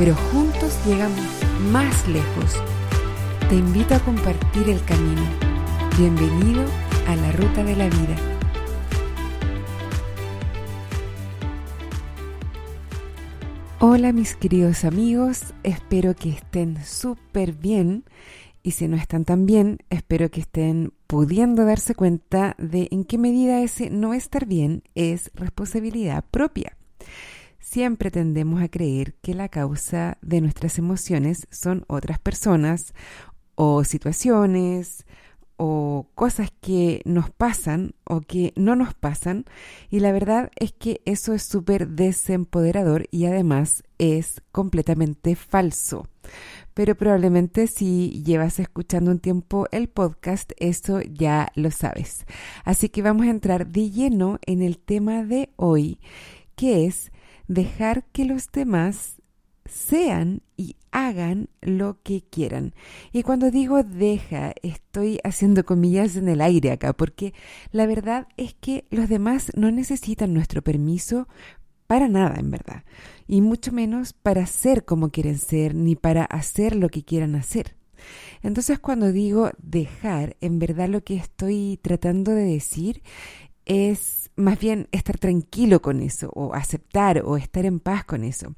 pero juntos llegamos más lejos. Te invito a compartir el camino. Bienvenido a la ruta de la vida. Hola mis queridos amigos, espero que estén súper bien y si no están tan bien, espero que estén pudiendo darse cuenta de en qué medida ese no estar bien es responsabilidad propia. Siempre tendemos a creer que la causa de nuestras emociones son otras personas o situaciones o cosas que nos pasan o que no nos pasan y la verdad es que eso es súper desempoderador y además es completamente falso pero probablemente si llevas escuchando un tiempo el podcast, eso ya lo sabes. Así que vamos a entrar de lleno en el tema de hoy, que es dejar que los demás sean y hagan lo que quieran. Y cuando digo deja, estoy haciendo comillas en el aire acá, porque la verdad es que los demás no necesitan nuestro permiso para nada, en verdad. Y mucho menos para ser como quieren ser, ni para hacer lo que quieran hacer. Entonces cuando digo dejar, en verdad lo que estoy tratando de decir es más bien estar tranquilo con eso, o aceptar, o estar en paz con eso.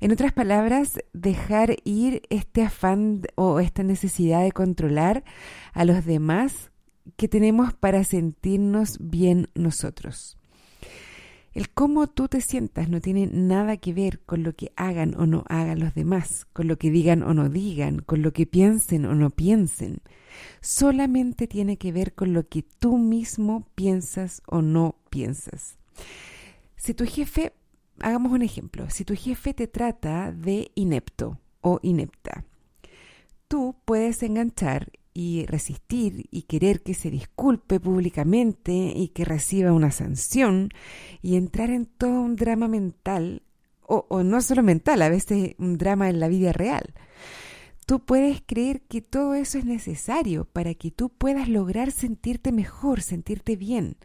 En otras palabras, dejar ir este afán o esta necesidad de controlar a los demás que tenemos para sentirnos bien nosotros. El cómo tú te sientas no tiene nada que ver con lo que hagan o no hagan los demás, con lo que digan o no digan, con lo que piensen o no piensen. Solamente tiene que ver con lo que tú mismo piensas o no piensas. Si tu jefe, hagamos un ejemplo, si tu jefe te trata de inepto o inepta, tú puedes enganchar y resistir y querer que se disculpe públicamente y que reciba una sanción y entrar en todo un drama mental, o, no solo mental, a veces un drama en la vida real. Tú puedes creer que todo eso es necesario para que tú puedas lograr sentirte mejor, sentirte bien,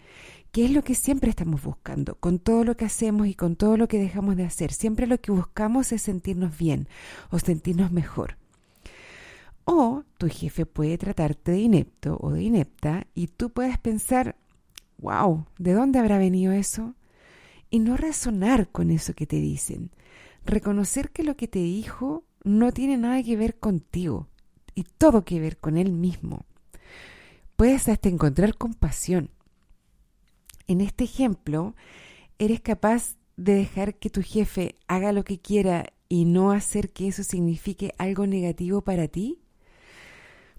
que es lo que siempre estamos buscando, con todo lo que hacemos y con todo lo que dejamos de hacer. Siempre lo que buscamos es sentirnos bien o sentirnos mejor. O tu jefe puede tratarte de inepto o de inepta y tú puedes pensar, wow, ¿de dónde habrá venido eso? Y no razonar con eso que te dicen. Reconocer que lo que te dijo no tiene nada que ver contigo y todo que ver con él mismo. Puedes hasta encontrar compasión. En este ejemplo, eres capaz de dejar que tu jefe haga lo que quiera y no hacer que eso signifique algo negativo para ti?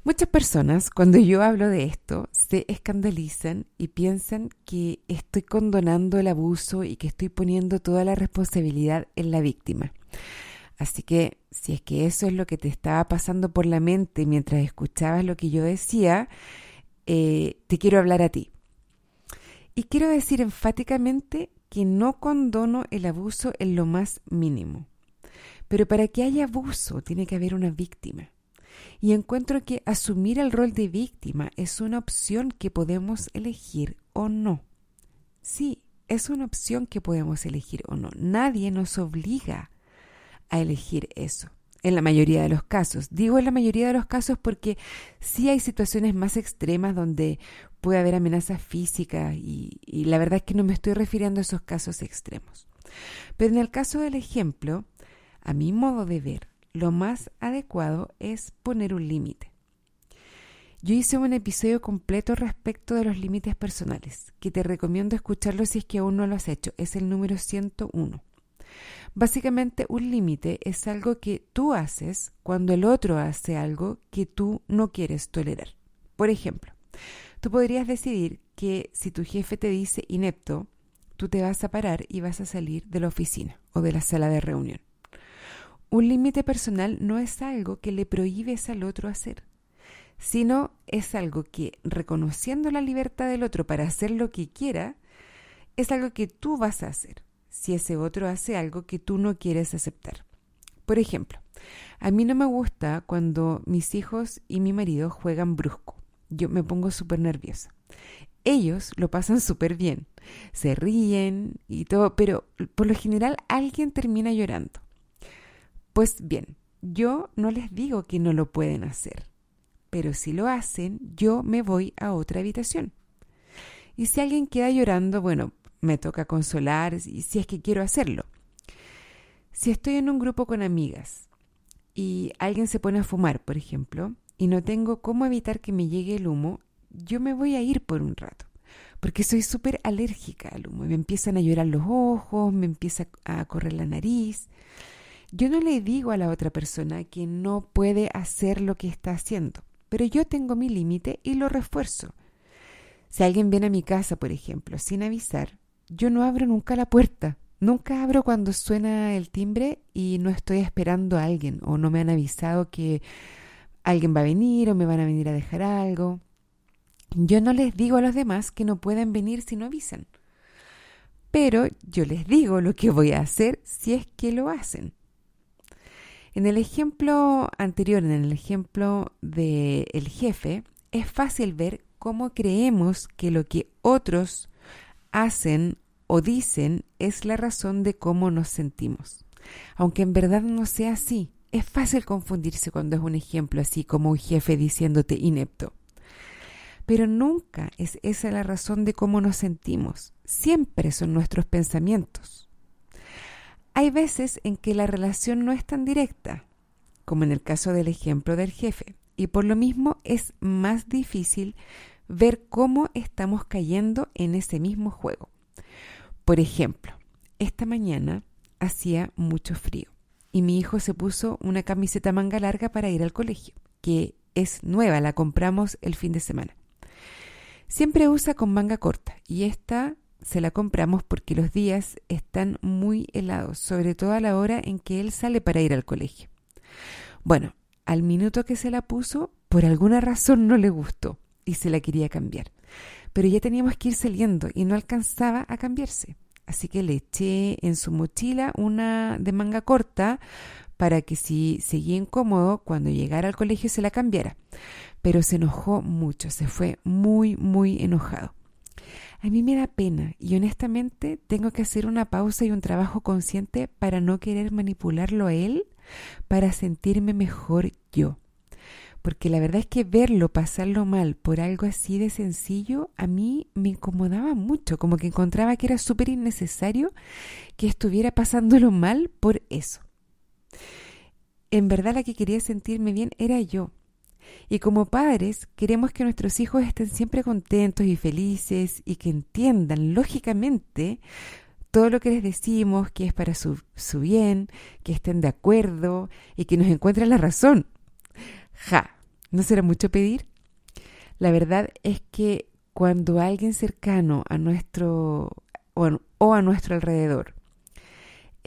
Muchas personas, cuando yo hablo de esto, se escandalizan y piensan que estoy condonando el abuso y que estoy poniendo toda la responsabilidad en la víctima. Así que si es que eso es lo que te estaba pasando por la mente mientras escuchabas lo que yo decía, eh, te quiero hablar a ti. Y quiero decir enfáticamente que no condono el abuso en lo más mínimo. Pero para que haya abuso tiene que haber una víctima. Y encuentro que asumir el rol de víctima es una opción que podemos elegir o no. Sí, es una opción que podemos elegir o no. Nadie nos obliga a elegir eso. En la mayoría de los casos. Digo en la mayoría de los casos porque sí hay situaciones más extremas donde puede haber amenazas físicas y, y la verdad es que no me estoy refiriendo a esos casos extremos. Pero en el caso del ejemplo, a mi modo de ver, lo más adecuado es poner un límite. Yo hice un episodio completo respecto de los límites personales, que te recomiendo escucharlo si es que aún no lo has hecho. Es el número 101. Básicamente, un límite es algo que tú haces cuando el otro hace algo que tú no quieres tolerar. Por ejemplo, tú podrías decidir que si tu jefe te dice inepto, tú te vas a parar y vas a salir de la oficina o de la sala de reunión. Un límite personal no es algo que le prohíbes al otro hacer, sino es algo que, reconociendo la libertad del otro para hacer lo que quiera, es algo que tú vas a hacer si ese otro hace algo que tú no quieres aceptar. Por ejemplo, a mí no me gusta cuando mis hijos y mi marido juegan brusco. Yo me pongo súper nerviosa. Ellos lo pasan súper bien, se ríen y todo, pero por lo general alguien termina llorando. Pues bien, yo no les digo que no lo pueden hacer, pero si lo hacen, yo me voy a otra habitación. Y si alguien queda llorando, bueno, me toca consolar si es que quiero hacerlo. Si estoy en un grupo con amigas y alguien se pone a fumar, por ejemplo, y no tengo cómo evitar que me llegue el humo, yo me voy a ir por un rato, porque soy súper alérgica al humo. Me empiezan a llorar los ojos, me empieza a correr la nariz. Yo no le digo a la otra persona que no puede hacer lo que está haciendo, pero yo tengo mi límite y lo refuerzo. Si alguien viene a mi casa, por ejemplo, sin avisar, yo no abro nunca la puerta. Nunca abro cuando suena el timbre y no estoy esperando a alguien o no me han avisado que alguien va a venir o me van a venir a dejar algo. Yo no les digo a los demás que no pueden venir si no avisan. Pero yo les digo lo que voy a hacer si es que lo hacen. En el ejemplo anterior, en el ejemplo del el jefe, es fácil ver cómo creemos que lo que otros hacen o dicen es la razón de cómo nos sentimos. Aunque en verdad no sea así, es fácil confundirse cuando es un ejemplo así como un jefe diciéndote inepto. Pero nunca es esa la razón de cómo nos sentimos, siempre son nuestros pensamientos. Hay veces en que la relación no es tan directa, como en el caso del ejemplo del jefe, y por lo mismo es más difícil ver cómo estamos cayendo en ese mismo juego. Por ejemplo, esta mañana hacía mucho frío y mi hijo se puso una camiseta manga larga para ir al colegio, que es nueva, la compramos el fin de semana. Siempre usa con manga corta y esta se la compramos porque los días están muy helados, sobre todo a la hora en que él sale para ir al colegio. Bueno, al minuto que se la puso, por alguna razón no le gustó y se la quería cambiar. Pero ya teníamos que ir saliendo y no alcanzaba a cambiarse. Así que le eché en su mochila una de manga corta para que si seguía incómodo, cuando llegara al colegio se la cambiara. Pero se enojó mucho, se fue muy, muy enojado. A mí me da pena y honestamente tengo que hacer una pausa y un trabajo consciente para no querer manipularlo a él, para sentirme mejor yo porque la verdad es que verlo pasarlo mal por algo así de sencillo a mí me incomodaba mucho, como que encontraba que era súper innecesario que estuviera pasándolo mal por eso. En verdad la que quería sentirme bien era yo. Y como padres queremos que nuestros hijos estén siempre contentos y felices y que entiendan lógicamente todo lo que les decimos, que es para su, su bien, que estén de acuerdo y que nos encuentren la razón. Ja, ¿No será mucho pedir? La verdad es que cuando alguien cercano a nuestro o a nuestro alrededor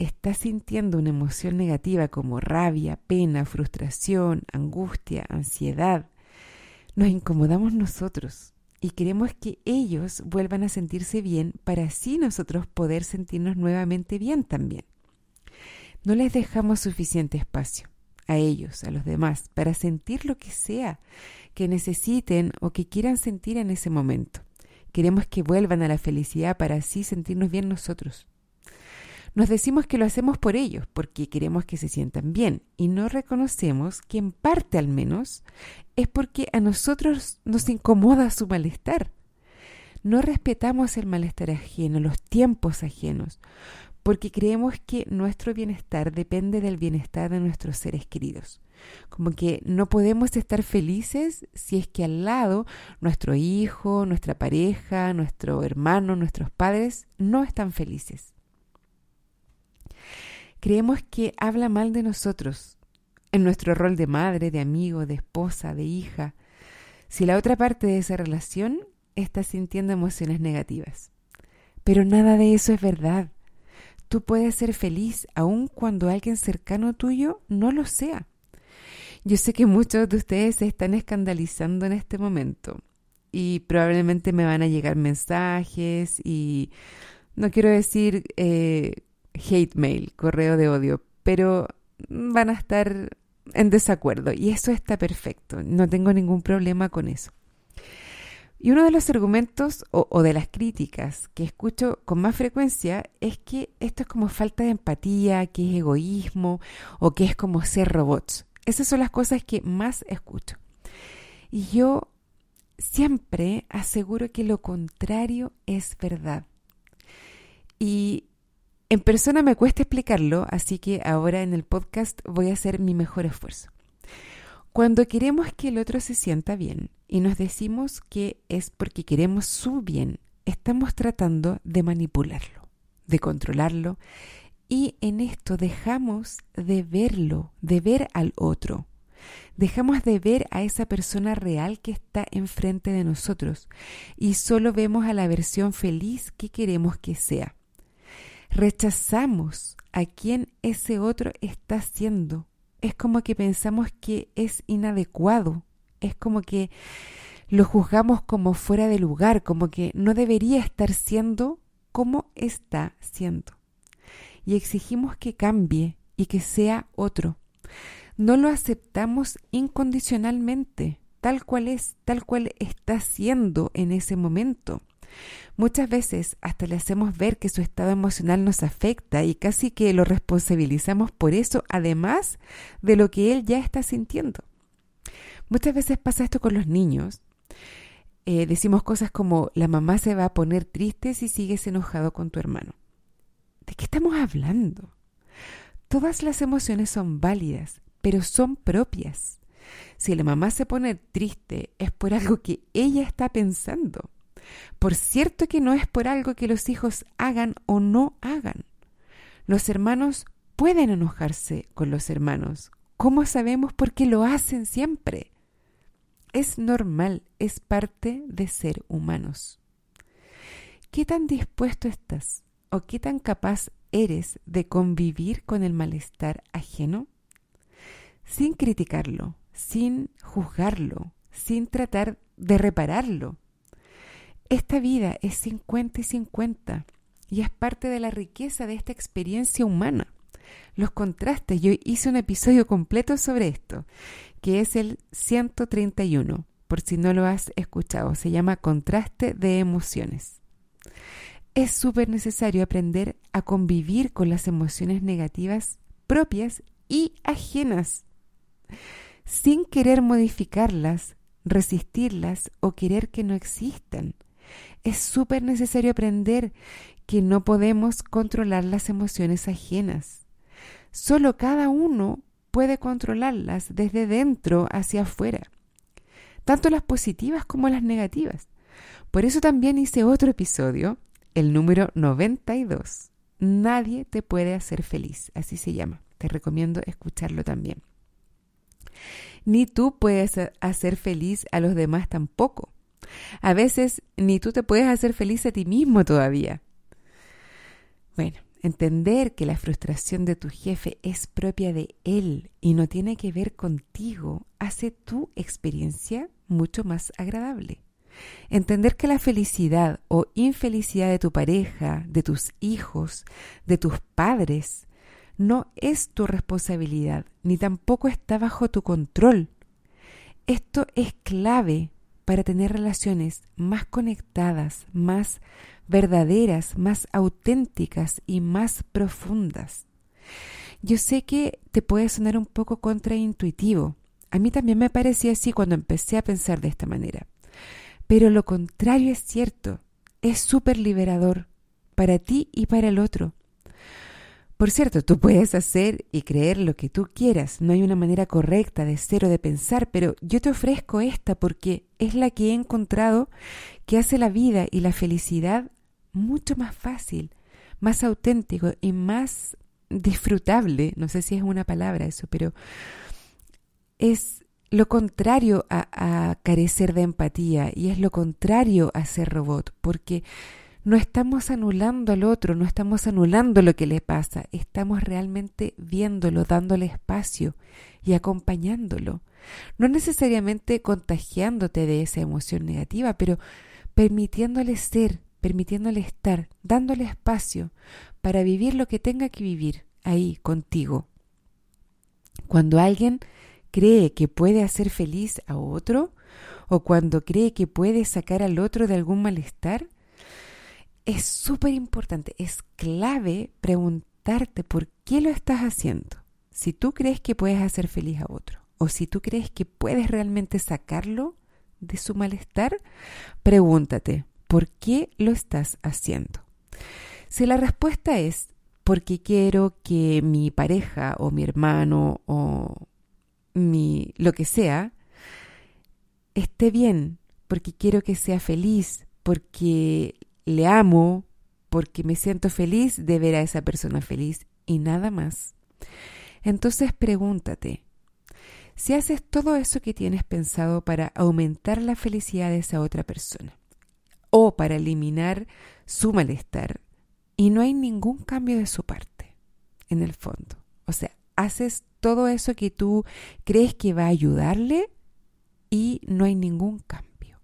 está sintiendo una emoción negativa como rabia, pena, frustración, angustia, ansiedad, nos incomodamos nosotros y queremos que ellos vuelvan a sentirse bien para así nosotros poder sentirnos nuevamente bien también. No les dejamos suficiente espacio a ellos, a los demás, para sentir lo que sea que necesiten o que quieran sentir en ese momento. Queremos que vuelvan a la felicidad para así sentirnos bien nosotros. Nos decimos que lo hacemos por ellos, porque queremos que se sientan bien, y no reconocemos que en parte al menos es porque a nosotros nos incomoda su malestar. No respetamos el malestar ajeno, los tiempos ajenos, porque creemos que nuestro bienestar depende del bienestar de nuestros seres queridos. Como que no podemos estar felices si es que al lado nuestro hijo, nuestra pareja, nuestro hermano, nuestros padres no están felices. Creemos que habla mal de nosotros en nuestro rol de madre, de amigo, de esposa, de hija, si la otra parte de esa relación está sintiendo emociones negativas. Pero nada de eso es verdad. tú puedes ser feliz aun cuando alguien cercano tuyo no lo sea. Yo sé que muchos de ustedes se están escandalizando en este momento y probablemente me van a llegar mensajes y no quiero decir eh, hate mail, correo de odio, pero van a estar en desacuerdo y eso está perfecto, no tengo ningún problema con eso. Y uno de los argumentos o, de las críticas que escucho con más frecuencia es que esto es como falta de empatía, que es egoísmo o que es como ser robots. Esas son las cosas que más escucho. Y yo siempre aseguro que lo contrario es verdad. Y en persona me cuesta explicarlo, así que ahora en el podcast voy a hacer mi mejor esfuerzo. Cuando queremos que el otro se sienta bien y nos decimos que es porque queremos su bien, estamos tratando de manipularlo, de controlarlo, y en esto dejamos de verlo, de ver al otro. Dejamos de ver a esa persona real que está enfrente de nosotros y solo vemos a la versión feliz que queremos que sea rechazamos a quien ese otro está siendo. Es como que pensamos que es inadecuado, es como que lo juzgamos como fuera de lugar, como que no debería estar siendo como está siendo. Y exigimos que cambie y que sea otro. No lo aceptamos incondicionalmente, tal cual es, tal cual está siendo en ese momento. Muchas veces hasta le hacemos ver que su estado emocional nos afecta y casi que lo responsabilizamos por eso, además de lo que él ya está sintiendo. Muchas veces pasa esto con los niños. Eh, decimos cosas como la mamá se va a poner triste si sigues enojado con tu hermano. ¿De qué estamos hablando? Todas las emociones son válidas, pero son propias. Si la mamá se pone triste es por algo que ella está pensando. Por cierto que no es por algo que los hijos hagan o no hagan. Los hermanos pueden enojarse con los hermanos. ¿Cómo sabemos por qué lo hacen siempre? Es normal, es parte de ser humanos. ¿Qué tan dispuesto estás o qué tan capaz eres de convivir con el malestar ajeno? Sin criticarlo, sin juzgarlo, sin tratar de repararlo, esta vida es 50 y 50 y es parte de la riqueza de esta experiencia humana. Los contrastes, yo hice un episodio completo sobre esto, que es el 131, por si no lo has escuchado, se llama Contraste de Emociones. Es súper necesario aprender a convivir con las emociones negativas propias y ajenas, sin querer modificarlas, resistirlas o querer que no existan es súper necesario aprender que no podemos controlar las emociones ajenas. Solo cada uno puede controlarlas desde dentro hacia afuera, tanto las positivas como las negativas. Por eso también hice otro episodio, el número 92. Nadie te puede hacer feliz, así se llama. Te recomiendo escucharlo también. Ni tú puedes hacer feliz a los demás tampoco. A veces ni tú te puedes hacer feliz a ti mismo todavía. Bueno, entender que la frustración de tu jefe es propia de él y no tiene que ver contigo hace tu experiencia mucho más agradable. Entender que la felicidad o infelicidad de tu pareja, de tus hijos, de tus padres, no es tu responsabilidad, ni tampoco está bajo tu control. Esto es clave para tener relaciones más conectadas, más verdaderas, más auténticas y más profundas. Yo sé que te puede sonar un poco contraintuitivo. A mí también me parecía así cuando empecé a pensar de esta manera. Pero lo contrario es cierto. Es súper liberador para ti y para el otro. Por cierto, tú puedes hacer y creer lo que tú quieras, no hay una manera correcta de ser o de pensar, pero yo te ofrezco esta porque es la que he encontrado que hace la vida y la felicidad mucho más fácil, más auténtico y más disfrutable, no sé si es una palabra eso, pero es lo contrario a, a carecer de empatía y es lo contrario a ser robot, porque no estamos anulando al otro, no estamos anulando lo que le pasa, estamos realmente viéndolo, dándole espacio y acompañándolo. No necesariamente contagiándote de esa emoción negativa, pero permitiéndole ser, permitiéndole estar, dándole espacio para vivir lo que tenga que vivir ahí contigo. Cuando alguien cree que puede hacer feliz a otro, o cuando cree que puede sacar al otro de algún malestar, es súper importante, es clave preguntarte por qué lo estás haciendo. Si tú crees que puedes hacer feliz a otro o si tú crees que puedes realmente sacarlo de su malestar, pregúntate, ¿por qué lo estás haciendo? Si la respuesta es porque quiero que mi pareja o mi hermano o mi lo que sea esté bien, porque quiero que sea feliz, porque le amo porque me siento feliz de ver a esa persona feliz y nada más. Entonces pregúntate, si haces todo eso que tienes pensado para aumentar la felicidad de esa otra persona o para eliminar su malestar y no hay ningún cambio de su parte, en el fondo. O sea, haces todo eso que tú crees que va a ayudarle y no hay ningún cambio.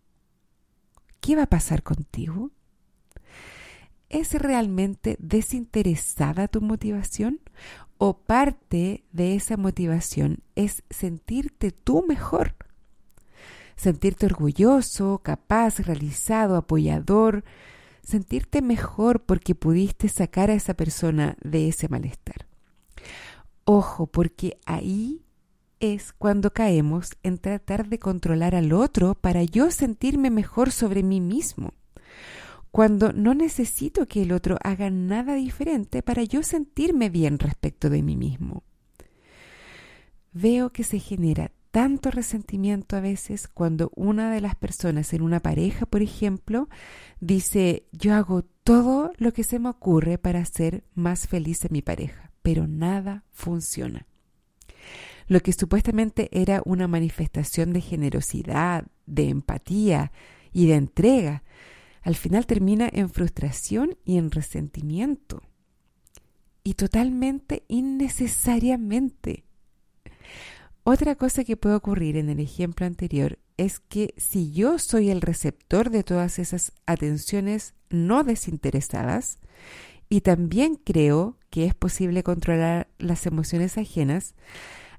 ¿Qué va a pasar contigo? ¿Es realmente desinteresada tu motivación? ¿O parte de esa motivación es sentirte tú mejor? Sentirte orgulloso, capaz, realizado, apoyador, sentirte mejor porque pudiste sacar a esa persona de ese malestar. Ojo, porque ahí es cuando caemos en tratar de controlar al otro para yo sentirme mejor sobre mí mismo cuando no necesito que el otro haga nada diferente para yo sentirme bien respecto de mí mismo. Veo que se genera tanto resentimiento a veces cuando una de las personas en una pareja, por ejemplo, dice yo hago todo lo que se me ocurre para hacer más feliz a mi pareja, pero nada funciona. Lo que supuestamente era una manifestación de generosidad, de empatía y de entrega, al final termina en frustración y en resentimiento. Y totalmente innecesariamente. Otra cosa que puede ocurrir en el ejemplo anterior es que si yo soy el receptor de todas esas atenciones no desinteresadas, y también creo que es posible controlar las emociones ajenas,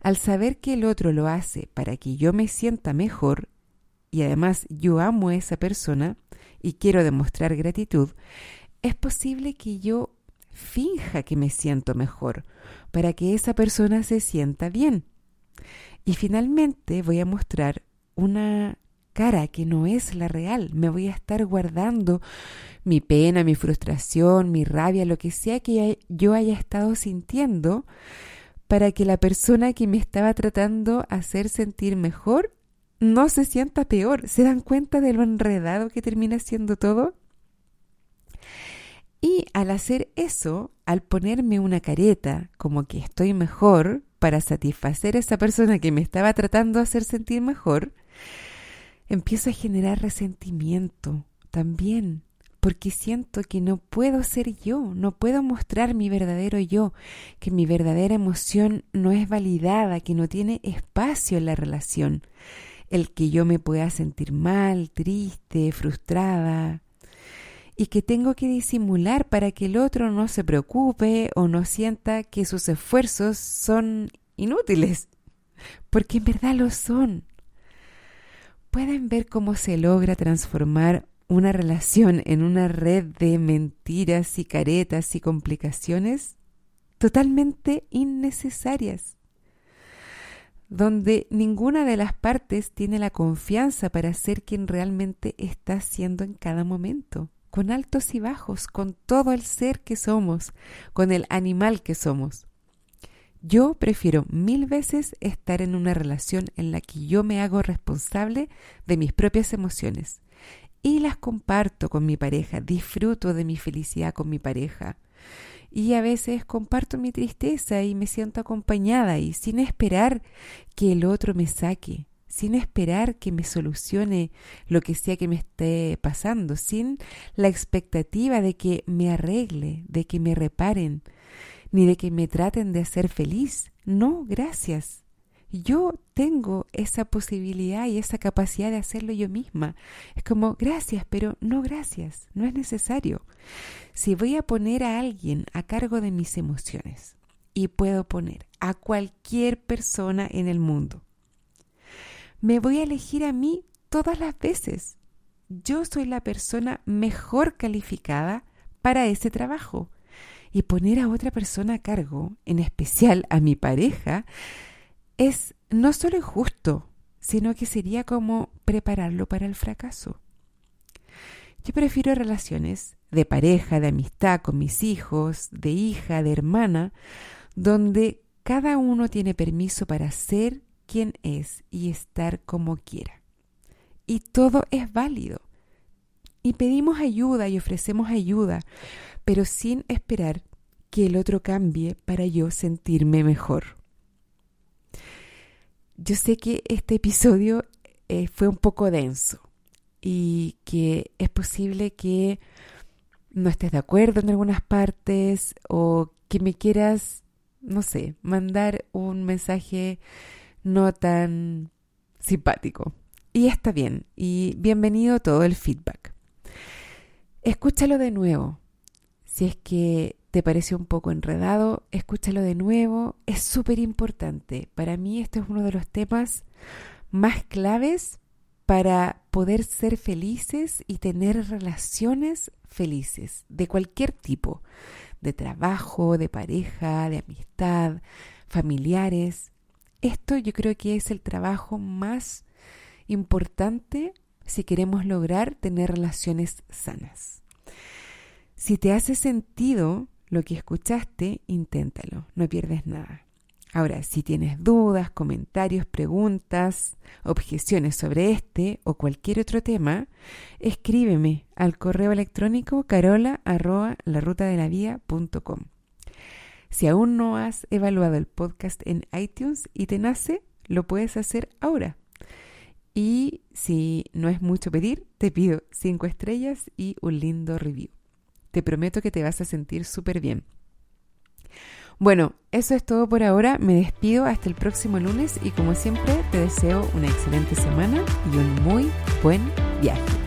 al saber que el otro lo hace para que yo me sienta mejor, y además yo amo a esa persona, y quiero demostrar gratitud, es posible que yo finja que me siento mejor para que esa persona se sienta bien. Y finalmente voy a mostrar una cara que no es la real. Me voy a estar guardando mi pena, mi frustración, mi rabia, lo que sea que yo haya estado sintiendo para que la persona que me estaba tratando hacer sentir mejor no se sienta peor. ¿Se dan cuenta de lo enredado que termina siendo todo? Y al hacer eso, al ponerme una careta como que estoy mejor para satisfacer a esa persona que me estaba tratando de hacer sentir mejor, empiezo a generar resentimiento también, porque siento que no puedo ser yo, no puedo mostrar mi verdadero yo, que mi verdadera emoción no es validada, que no tiene espacio en la relación el que yo me pueda sentir mal, triste, frustrada, y que tengo que disimular para que el otro no se preocupe o no sienta que sus esfuerzos son inútiles, porque en verdad lo son. ¿Pueden ver cómo se logra transformar una relación en una red de mentiras y caretas y complicaciones totalmente innecesarias? Donde ninguna de las partes tiene la confianza para ser quien realmente está siendo en cada momento, con altos y bajos, con todo el ser que somos, con el animal que somos. Yo prefiero mil veces estar en una relación en la que yo me hago responsable de mis propias emociones y las comparto con mi pareja, disfruto de mi felicidad con mi pareja y a veces comparto mi tristeza y me siento acompañada y sin esperar que el otro me saque, sin esperar que me solucione lo que sea que me esté pasando, sin la expectativa de que me arregle, de que me reparen, ni de que me traten de hacer feliz. No, gracias. Yo tengo esa posibilidad y esa capacidad de hacerlo yo misma. Es como, gracias, pero no gracias, no es necesario. Si voy a poner a alguien a cargo de mis emociones, y puedo poner a cualquier persona en el mundo, me voy a elegir a mí todas las veces. Yo soy la persona mejor calificada para ese trabajo. Y poner a otra persona a cargo, en especial a mi pareja, es no solo injusto, sino que sería como prepararlo para el fracaso. Yo prefiero relaciones de pareja, de amistad con mis hijos, de hija, de hermana, donde cada uno tiene permiso para ser quien es y estar como quiera. Y todo es válido. Y pedimos ayuda y ofrecemos ayuda, pero sin esperar que el otro cambie para yo sentirme mejor. Yo sé que este episodio eh, fue un poco denso y que es posible que no estés de acuerdo en algunas partes o que me quieras, no sé, mandar un mensaje no tan simpático. Y está bien, y bienvenido todo el feedback. Escúchalo de nuevo. Si es que te pareció un poco enredado, escúchalo de nuevo. Es súper importante. Para mí este es uno de los temas más claves para poder ser felices y tener relaciones felices de cualquier tipo, de trabajo, de pareja, de amistad, familiares. Esto yo creo que es el trabajo más importante si queremos lograr tener relaciones sanas. Si te hace sentido lo que escuchaste, inténtalo, no pierdes nada. Ahora, si tienes dudas, comentarios, preguntas, objeciones sobre este o cualquier otro tema, escríbeme al correo electrónico carola si aún no has evaluado el podcast en iTunes y te nace, lo puedes hacer ahora. Y si no es mucho pedir, te pido cinco estrellas y un lindo review. Te prometo que te vas a sentir súper bien. Bueno, eso es todo por ahora. Me despido hasta el próximo lunes y como siempre te deseo una excelente semana y un muy buen viaje.